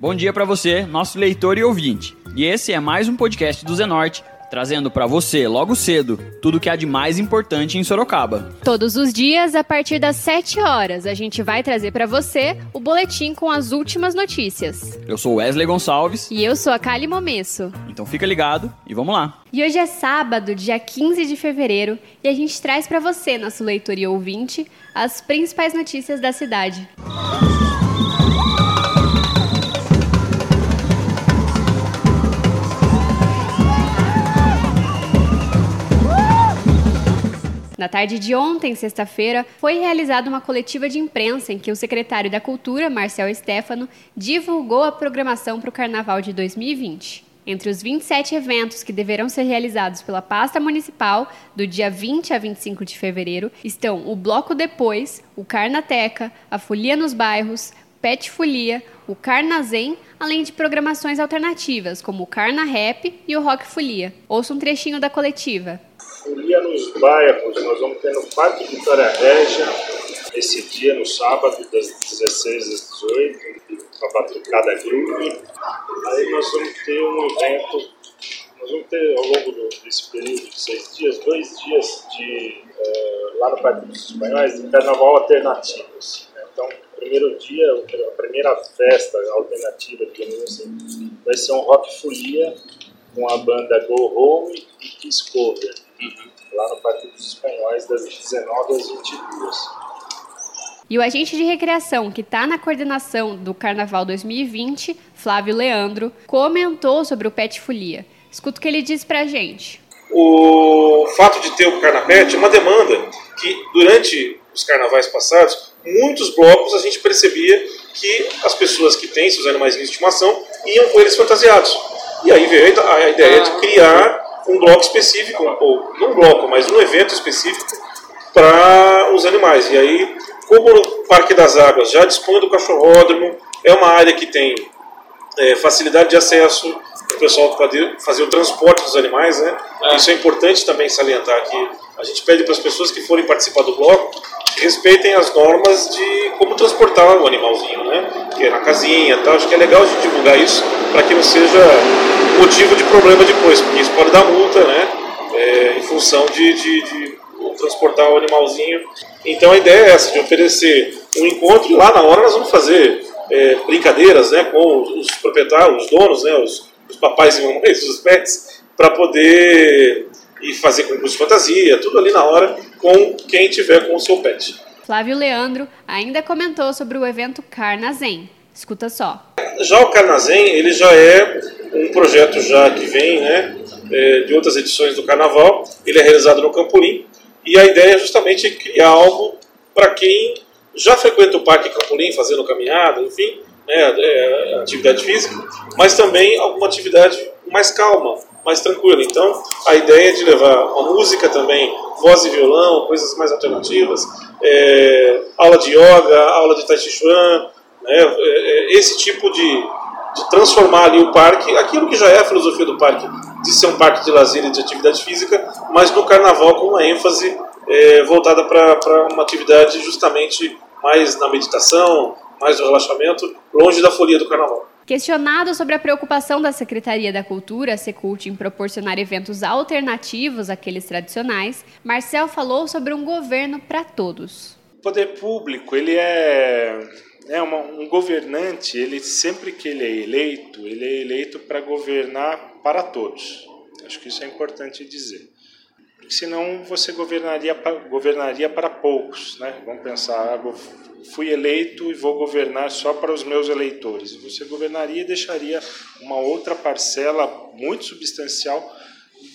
Bom dia para você, nosso leitor e ouvinte. E esse é mais um podcast do Zenorte, trazendo para você, logo cedo, tudo o que há de mais importante em Sorocaba. Todos os dias, a partir das 7 horas, a gente vai trazer para você o boletim com as últimas notícias. Eu sou Wesley Gonçalves. E eu sou a Kali Momesso. Então fica ligado e vamos lá. E hoje é sábado, dia 15 de fevereiro, e a gente traz para você, nosso leitor e ouvinte, as principais notícias da cidade. Música Na tarde de ontem, sexta-feira, foi realizada uma coletiva de imprensa em que o secretário da Cultura, Marcel Stefano, divulgou a programação para o Carnaval de 2020. Entre os 27 eventos que deverão ser realizados pela pasta municipal do dia 20 a 25 de fevereiro estão o Bloco Depois, o Carnateca, a Folia nos Bairros, Pet Folia, o Carnazem, além de programações alternativas como o Carna Rap e o Rock Folia. Ouça um trechinho da coletiva. Folia nos bairros, nós vamos ter no Parque Vitória Régia, esse dia, no sábado, das 16 às 18, com a batucada groove. Aí nós vamos ter um evento, nós vamos ter ao longo desse período de seis dias, dois dias de, uh, lá no Parque dos Espanhóis, de carnaval alternativo. Assim, né? Então, primeiro dia, a primeira festa alternativa, digamos assim, vai ser um rock folia com a banda Go Home e Kiss Cover, uhum. lá no Parque dos Espanhóis, das 19 às 22. E o agente de recreação que está na coordenação do Carnaval 2020, Flávio Leandro, comentou sobre o Pet Folia. Escuta o que ele disse para a gente. O fato de ter o Carnapet é uma demanda que, durante os carnavais passados, muitos blocos a gente percebia que as pessoas que têm seus animais de estimação iam com eles fantasiados. E aí veio a ideia de criar um bloco específico, ou não um bloco, mas um evento específico para os animais. E aí, como o Parque das Águas já dispõe do cachorródromo, é uma área que tem é, facilidade de acesso, o pessoal poder fazer o transporte dos animais, né? É. Isso é importante também salientar aqui. A gente pede para as pessoas que forem participar do bloco que respeitem as normas de como transportar o animalzinho, né? Que é na casinha e tal. Acho que é legal a gente divulgar isso para que não seja motivo de problema depois, porque isso pode dar multa, né? É, em função de, de, de transportar o animalzinho. Então a ideia é essa, de oferecer um encontro e lá na hora nós vamos fazer é, brincadeiras né, com os proprietários, os donos, né, os, os papais e mamães dos pets, para poder ir fazer concurso de fantasia, tudo ali na hora, com quem tiver com o seu pet. Flávio Leandro ainda comentou sobre o evento Carnazem. Escuta só. Já o Carnazem, ele já é um projeto já que vem, né, é, de outras edições do Carnaval. Ele é realizado no Campolim e a ideia é justamente criar algo para quem já frequenta o Parque Campolim, fazendo caminhada, enfim, né, é, atividade física, mas também alguma atividade mais calma, mais tranquila. Então, a ideia é de levar uma música também, voz e violão, coisas mais alternativas, é, aula de yoga, aula de tai chi chuan, né, é, é esse tipo de, de transformar ali o parque, aquilo que já é a filosofia do parque, de ser um parque de lazer e de atividade física, mas no carnaval com uma ênfase é, voltada para uma atividade justamente mais na meditação, mais no relaxamento, longe da folia do carnaval. Questionado sobre a preocupação da Secretaria da Cultura, Secult, em proporcionar eventos alternativos àqueles tradicionais, Marcel falou sobre um governo para todos. O poder público, ele é, é uma, um governante, ele sempre que ele é eleito, ele é eleito para governar para todos. Acho que isso é importante dizer senão você governaria, governaria para poucos. Né? Vamos pensar, ah, fui eleito e vou governar só para os meus eleitores. Você governaria e deixaria uma outra parcela muito substancial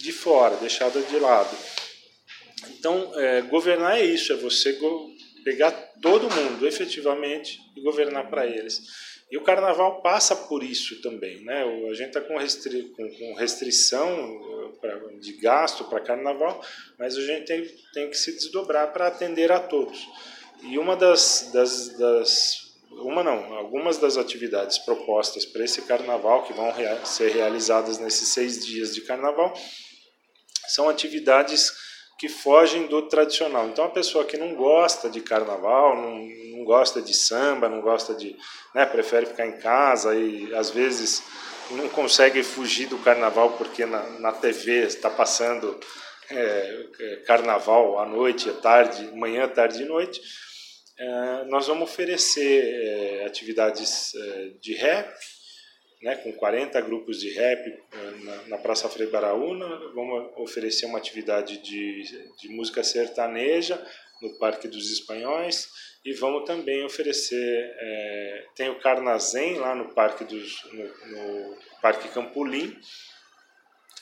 de fora, deixada de lado. Então, é, governar é isso, é você pegar todo mundo efetivamente e governar para eles. E o carnaval passa por isso também. Né? A gente está com, restri com, com restrição pra, de gasto para carnaval, mas a gente tem, tem que se desdobrar para atender a todos. E uma das, das, das uma não, algumas das atividades propostas para esse carnaval que vão rea ser realizadas nesses seis dias de carnaval são atividades que fogem do tradicional. Então, a pessoa que não gosta de carnaval, não, não gosta de samba, não gosta de. Né, prefere ficar em casa e às vezes não consegue fugir do carnaval porque na, na TV está passando é, é, carnaval à noite, à tarde, manhã, tarde e noite. É, nós vamos oferecer é, atividades é, de rap, né, com 40 grupos de rap na, na Praça Frei Baraúna. Vamos oferecer uma atividade de, de música sertaneja no Parque dos Espanhóis e vamos também oferecer tem o Carnazem lá no Parque dos no, no Parque Campolim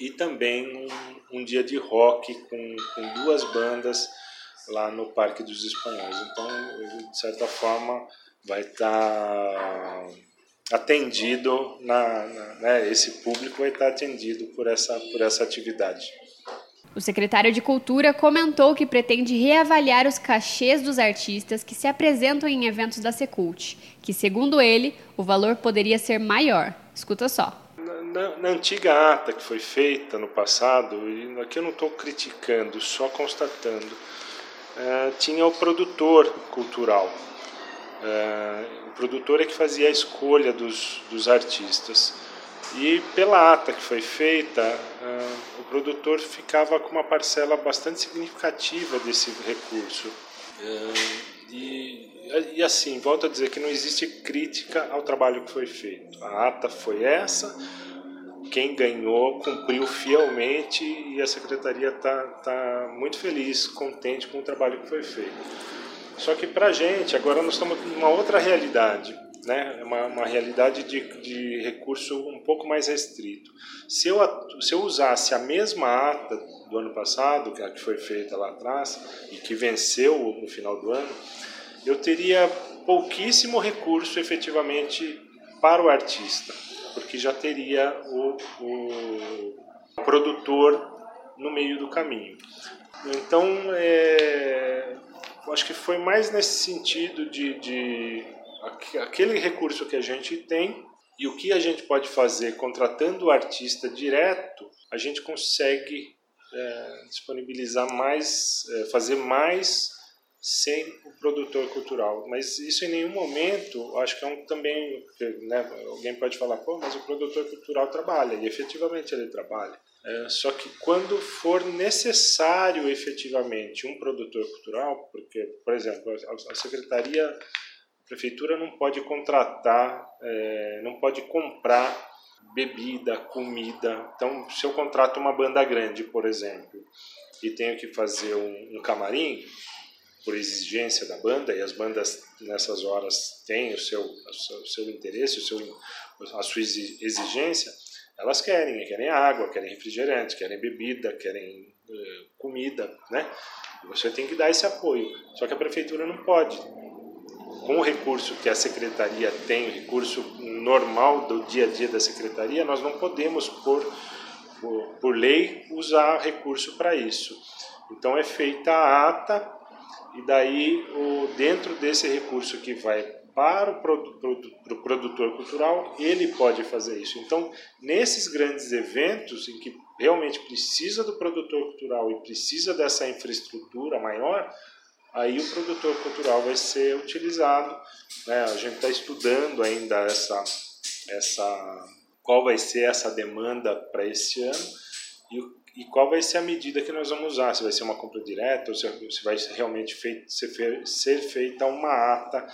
e também um, um, dia de rock com, com duas bandas lá no Parque dos Espanhóis. Então, de certa forma, vai estar tá atendido na, na né, esse público vai estar tá atendido por essa por essa atividade. O secretário de Cultura comentou que pretende reavaliar os cachês dos artistas que se apresentam em eventos da Secult, que, segundo ele, o valor poderia ser maior. Escuta só. Na, na antiga ata que foi feita no passado, e aqui eu não estou criticando, só constatando, é, tinha o produtor cultural. É, o produtor é que fazia a escolha dos, dos artistas. E pela ata que foi feita, uh, o produtor ficava com uma parcela bastante significativa desse recurso. Uh, e, e assim, volto a dizer que não existe crítica ao trabalho que foi feito. A ata foi essa, quem ganhou cumpriu fielmente e a secretaria está tá muito feliz, contente com o trabalho que foi feito. Só que para a gente, agora nós estamos numa outra realidade né, é uma, uma realidade de, de recurso um pouco mais restrito. Se eu, se eu usasse a mesma ata do ano passado, que a que foi feita lá atrás e que venceu no final do ano, eu teria pouquíssimo recurso efetivamente para o artista, porque já teria o, o produtor no meio do caminho. Então, é, acho que foi mais nesse sentido de, de aquele recurso que a gente tem e o que a gente pode fazer contratando o artista direto, a gente consegue é, disponibilizar mais, é, fazer mais sem o produtor cultural. Mas isso em nenhum momento, acho que é um também, né, alguém pode falar, pô, mas o produtor cultural trabalha, e efetivamente ele trabalha. É, só que quando for necessário efetivamente um produtor cultural, porque, por exemplo, a, a secretaria prefeitura não pode contratar, é, não pode comprar bebida, comida. Então, se eu contrato uma banda grande, por exemplo, e tenho que fazer um, um camarim, por exigência da banda, e as bandas nessas horas têm o seu, o seu, interesse, o seu, a sua exigência, elas querem, querem água, querem refrigerante, querem bebida, querem uh, comida, né? Você tem que dar esse apoio. Só que a prefeitura não pode com o recurso que a secretaria tem, o recurso normal do dia a dia da secretaria, nós não podemos, por, por, por lei, usar recurso para isso. Então é feita a ata e daí o, dentro desse recurso que vai para o pro, produtor cultural, ele pode fazer isso. Então, nesses grandes eventos em que realmente precisa do produtor cultural e precisa dessa infraestrutura maior, aí o produtor cultural vai ser utilizado. Né? A gente está estudando ainda essa, essa, qual vai ser essa demanda para esse ano e, e, qual vai ser a medida que nós vamos usar. Se vai ser uma compra direta ou se, vai realmente feito, ser, ser feita uma ata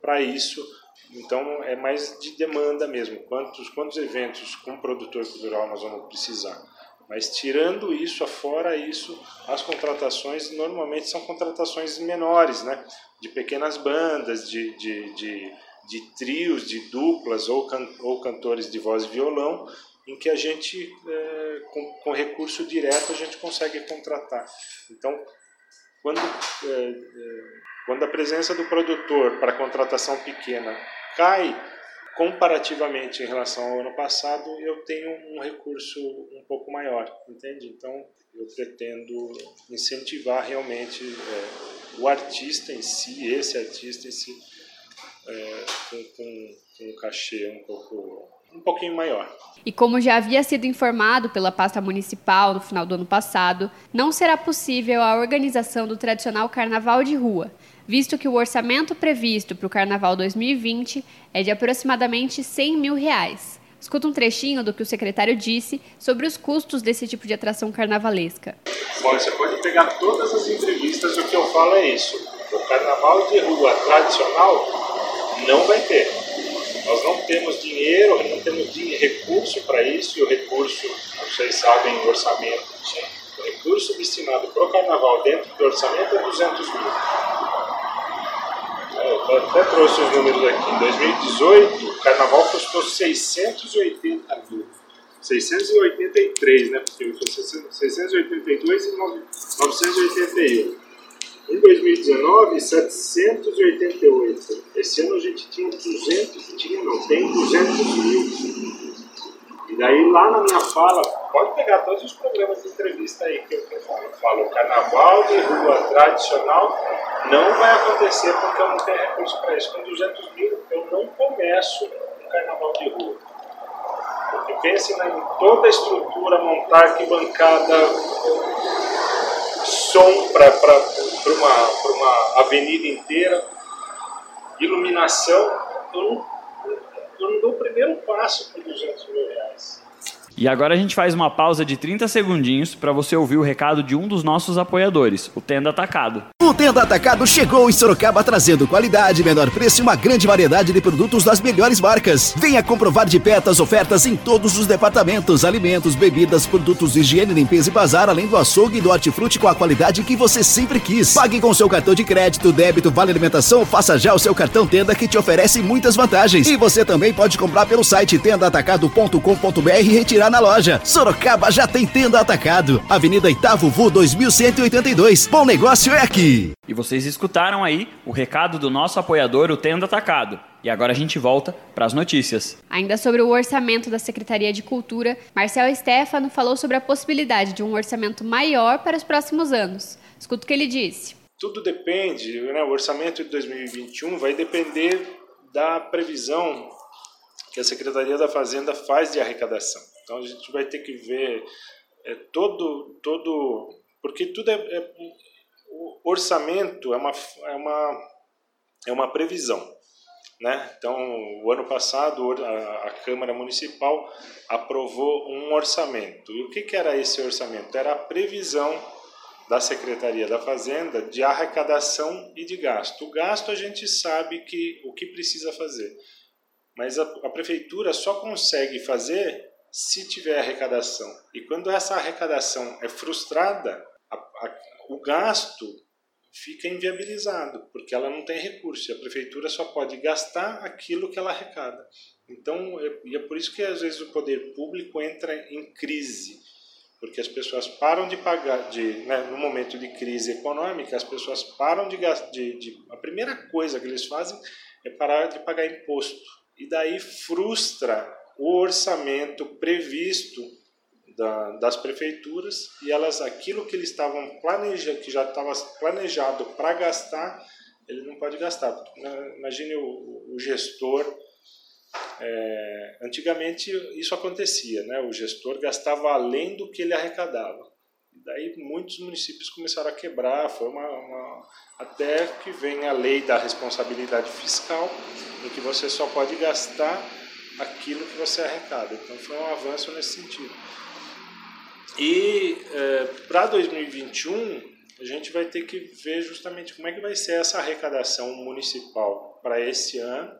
para isso. Então é mais de demanda mesmo. Quantos, quantos eventos com produtor cultural nós vamos precisar? Mas tirando isso, afora isso, as contratações normalmente são contratações menores, né? De pequenas bandas, de, de, de, de trios, de duplas ou, can, ou cantores de voz e violão, em que a gente, é, com, com recurso direto, a gente consegue contratar. Então, quando, é, é, quando a presença do produtor para contratação pequena cai comparativamente em relação ao ano passado, eu tenho um recurso um pouco maior, entende? Então, eu pretendo incentivar realmente é, o artista em si, esse artista em si, é, com, com, com um cachê um pouco um pouquinho maior. E como já havia sido informado pela pasta municipal no final do ano passado, não será possível a organização do tradicional carnaval de rua, visto que o orçamento previsto para o Carnaval 2020 é de aproximadamente 100 mil reais. Escuta um trechinho do que o secretário disse sobre os custos desse tipo de atração carnavalesca. Bom, você pode pegar todas as entrevistas, o que eu falo é isso. O carnaval de rua tradicional não vai ter. Temos dinheiro, não temos recurso para isso, e o recurso, vocês sabem, o orçamento, o recurso destinado para o carnaval dentro do orçamento é 200 mil. Eu até trouxe os números aqui. Em 2018, o carnaval custou 680 mil. 683, né? Porque foi 682 e 981. Em 2019, 788. Esse ano a gente tinha 200, tinha não, tem 200 mil. E daí lá na minha fala, pode pegar todos os programas de entrevista aí que eu, falo. Eu falo, carnaval de rua tradicional não vai acontecer porque eu não tenho recurso para isso. Com 200 mil eu não começo um carnaval de rua. Porque pense em toda a estrutura, montar arquibancada, som para uma, uma avenida inteira, iluminação, eu não, eu não dou o primeiro passo por 200 mil reais. E agora a gente faz uma pausa de 30 segundinhos para você ouvir o recado de um dos nossos apoiadores, o Tenda Atacado. Tenda Atacado chegou em Sorocaba trazendo qualidade, menor preço e uma grande variedade de produtos das melhores marcas. Venha comprovar de perto as ofertas em todos os departamentos: alimentos, bebidas, produtos de higiene, limpeza e bazar, além do açougue e do hortifruti com a qualidade que você sempre quis. Pague com seu cartão de crédito, débito, vale alimentação, faça já o seu cartão Tenda que te oferece muitas vantagens. E você também pode comprar pelo site tendaatacado.com.br e retirar na loja. Sorocaba já tem Tenda Atacado. Avenida Itavuvu 2182. Bom negócio é aqui. E vocês escutaram aí o recado do nosso apoiador, o Tenda Atacado. E agora a gente volta para as notícias. Ainda sobre o orçamento da Secretaria de Cultura, Marcel Stefano falou sobre a possibilidade de um orçamento maior para os próximos anos. Escuta o que ele disse. Tudo depende, né? o orçamento de 2021 vai depender da previsão que a Secretaria da Fazenda faz de arrecadação. Então a gente vai ter que ver é, todo, todo. Porque tudo é, é. O orçamento é uma, é, uma, é uma previsão. Né? Então, o ano passado, a, a Câmara Municipal aprovou um orçamento. E o que, que era esse orçamento? Era a previsão da Secretaria da Fazenda de arrecadação e de gasto. O gasto a gente sabe que o que precisa fazer, mas a, a prefeitura só consegue fazer se tiver arrecadação. E quando essa arrecadação é frustrada, a, a, o gasto fica inviabilizado, porque ela não tem recurso, e a prefeitura só pode gastar aquilo que ela arrecada. Então, é, e é por isso que às vezes o poder público entra em crise, porque as pessoas param de pagar, de, né, no momento de crise econômica, as pessoas param de gastar, de, de, a primeira coisa que eles fazem é parar de pagar imposto, e daí frustra o orçamento previsto da, das prefeituras e elas aquilo que eles estavam planejando, que já estava planejado para gastar, ele não pode gastar. Imagine o, o gestor. É, antigamente isso acontecia, né? O gestor gastava além do que ele arrecadava. Daí muitos municípios começaram a quebrar, foi uma, uma, até que vem a lei da responsabilidade fiscal, em que você só pode gastar aquilo que você arrecada. Então foi um avanço nesse sentido. E é, para 2021 a gente vai ter que ver justamente como é que vai ser essa arrecadação municipal para esse ano.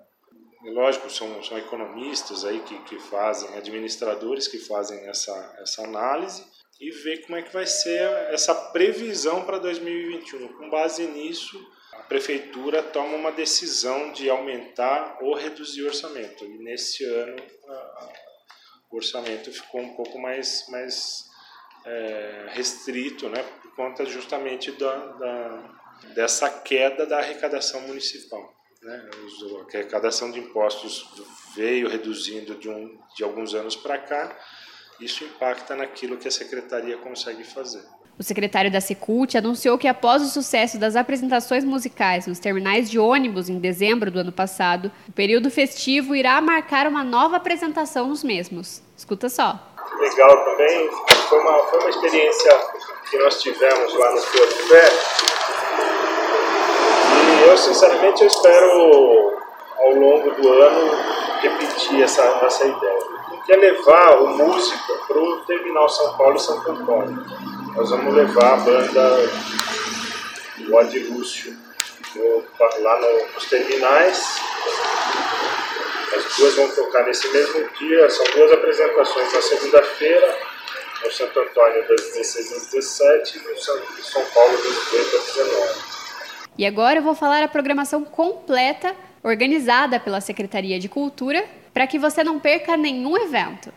E, lógico, são, são economistas aí que, que fazem, administradores que fazem essa, essa análise e ver como é que vai ser essa previsão para 2021. Com base nisso, a prefeitura toma uma decisão de aumentar ou reduzir o orçamento. E nesse ano a, o orçamento ficou um pouco mais, mais é, restrito, né, por conta justamente da, da, dessa queda da arrecadação municipal. Né? A arrecadação de impostos veio reduzindo de, um, de alguns anos para cá, isso impacta naquilo que a secretaria consegue fazer. O secretário da Secult anunciou que após o sucesso das apresentações musicais nos terminais de ônibus em dezembro do ano passado, o período festivo irá marcar uma nova apresentação nos mesmos. Escuta só. Legal também, foi uma, foi uma experiência que nós tivemos lá no Porto Fé. E eu, sinceramente, eu espero ao longo do ano repetir essa, essa ideia. Que é levar o músico para o Terminal São Paulo e Santo Antônio. Nós vamos levar a banda do Ad Lúcio no, lá no, nos terminais. As duas vão tocar nesse mesmo dia, são duas apresentações na segunda-feira, no Santo Antônio das 16 às 17 e no São Paulo das 18 às 19. E agora eu vou falar a programação completa organizada pela Secretaria de Cultura para que você não perca nenhum evento.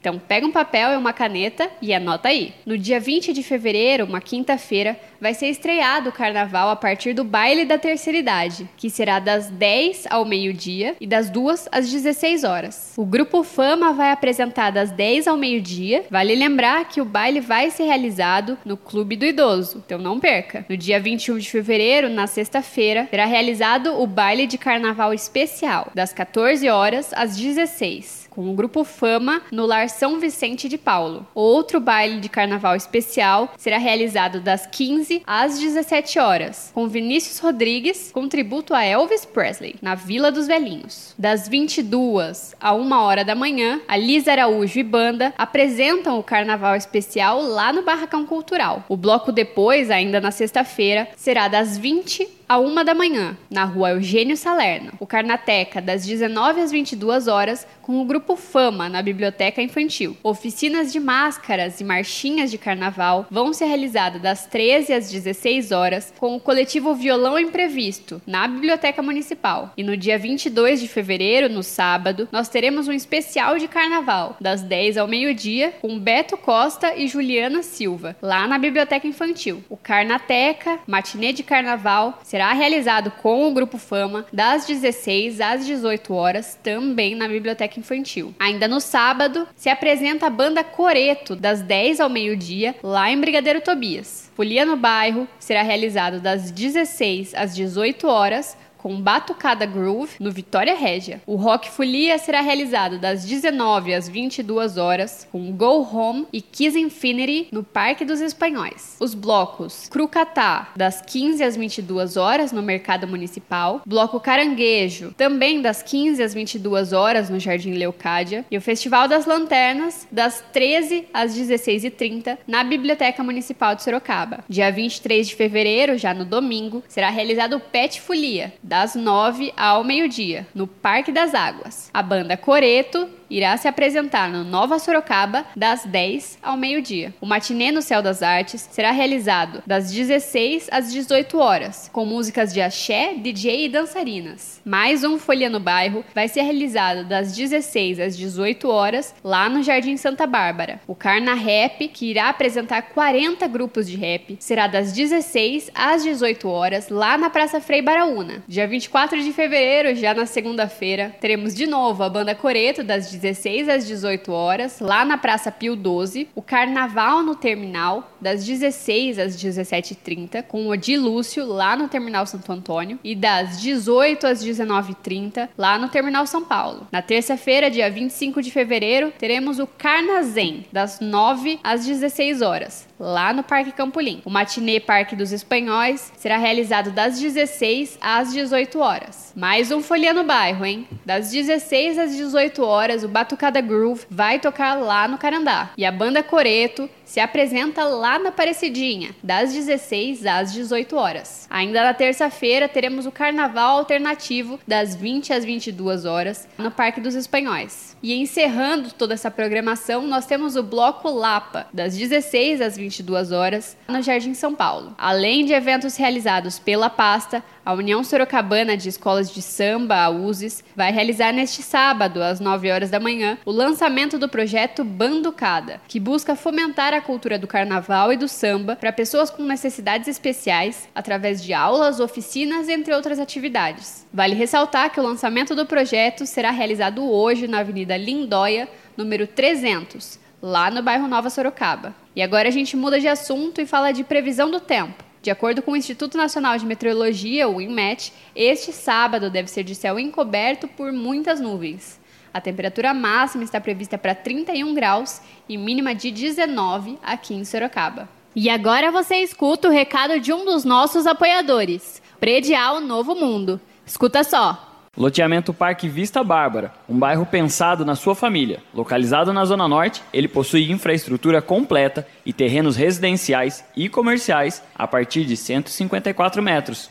Então, pega um papel e uma caneta e anota aí. No dia 20 de fevereiro, uma quinta-feira, vai ser estreado o carnaval a partir do baile da terceira idade, que será das 10 ao meio-dia e das 2 às 16 horas. O grupo Fama vai apresentar das 10 ao meio-dia. Vale lembrar que o baile vai ser realizado no Clube do Idoso, então não perca. No dia 21 de fevereiro, na sexta-feira, será realizado o baile de carnaval especial, das 14 horas às 16 com o Grupo Fama no Lar São Vicente de Paulo. Outro baile de carnaval especial será realizado das 15 às 17 horas, com Vinícius Rodrigues com tributo a Elvis Presley, na Vila dos Velhinhos. Das 22 a 1 hora da manhã, a Lisa Araújo e banda apresentam o carnaval especial lá no Barracão Cultural. O bloco depois, ainda na sexta-feira, será das 20 a uma da manhã, na rua Eugênio Salerno. O Carnateca, das 19 às 22 horas, com o grupo Fama, na Biblioteca Infantil. Oficinas de máscaras e marchinhas de carnaval vão ser realizadas das 13 às 16 horas, com o coletivo Violão Imprevisto, na Biblioteca Municipal. E no dia 22 de fevereiro, no sábado, nós teremos um especial de carnaval, das 10 ao meio-dia, com Beto Costa e Juliana Silva, lá na Biblioteca Infantil. O Carnateca, matinê de carnaval, será será realizado com o Grupo Fama das 16 às 18 horas, também na Biblioteca Infantil. Ainda no sábado, se apresenta a banda Coreto, das 10 ao meio-dia, lá em Brigadeiro Tobias. Folia no Bairro será realizado das 16 às 18 horas com Batucada Groove no Vitória Régia. O Rock Folia será realizado das 19 às 22 horas com Go Home e Kiss Infinity no Parque dos Espanhóis. Os blocos Crucatá das 15 às 22 horas no Mercado Municipal, Bloco Caranguejo também das 15 às 22 horas no Jardim Leocádia e o Festival das Lanternas das 13 às 16h30 na Biblioteca Municipal de Sorocaba. Dia 23 de fevereiro, já no domingo, será realizado o Pet Folia das 9 ao meio-dia, no Parque das Águas. A banda Coreto irá se apresentar no Nova Sorocaba das 10 ao meio-dia. O matinê no Céu das Artes será realizado das 16 às 18 horas, com músicas de axé, DJ e dançarinas. Mais um Folha no Bairro vai ser realizado das 16 às 18 horas lá no Jardim Santa Bárbara. O Carna Rap, que irá apresentar 40 grupos de rap, será das 16 às 18 horas lá na Praça Frei Baraúna. Dia 24 de fevereiro, já na segunda-feira, teremos de novo a banda Coreto das 16 às 18 horas, lá na Praça Pio 12, o Carnaval no Terminal, das 16 às 17h30, com o Odi Lúcio, lá no Terminal Santo Antônio, e das 18 às 19h30, lá no Terminal São Paulo. Na terça-feira, dia 25 de fevereiro, teremos o Carnazem, das 9 às 16 horas, lá no Parque Campolim. O Matinê Parque dos Espanhóis será realizado das 16 às 18 horas. Mais um Folia no Bairro, hein? Das 16 às 18 horas, o Batucada Groove vai tocar lá no Carandá. E a banda Coreto se apresenta lá na Parecidinha, das 16 às 18 horas. Ainda na terça-feira teremos o Carnaval Alternativo, das 20 às 22 horas, no Parque dos Espanhóis. E encerrando toda essa programação, nós temos o Bloco Lapa, das 16 às 22 horas, no Jardim São Paulo. Além de eventos realizados pela pasta, a União Sorocabana de Escolas de Samba, a USES, vai realizar neste sábado, às 9 horas da manhã, o lançamento do projeto Banducada, que busca fomentar a cultura do carnaval e do samba para pessoas com necessidades especiais, através de aulas, oficinas, entre outras atividades. Vale ressaltar que o lançamento do projeto será realizado hoje na Avenida Lindóia, número 300, lá no bairro Nova Sorocaba. E agora a gente muda de assunto e fala de previsão do tempo. De acordo com o Instituto Nacional de Meteorologia, o INMET, este sábado deve ser de céu encoberto por muitas nuvens. A temperatura máxima está prevista para 31 graus e mínima de 19 aqui em Sorocaba. E agora você escuta o recado de um dos nossos apoiadores, Predial Novo Mundo. Escuta só. Loteamento Parque Vista Bárbara, um bairro pensado na sua família. Localizado na Zona Norte, ele possui infraestrutura completa e terrenos residenciais e comerciais a partir de 154 metros.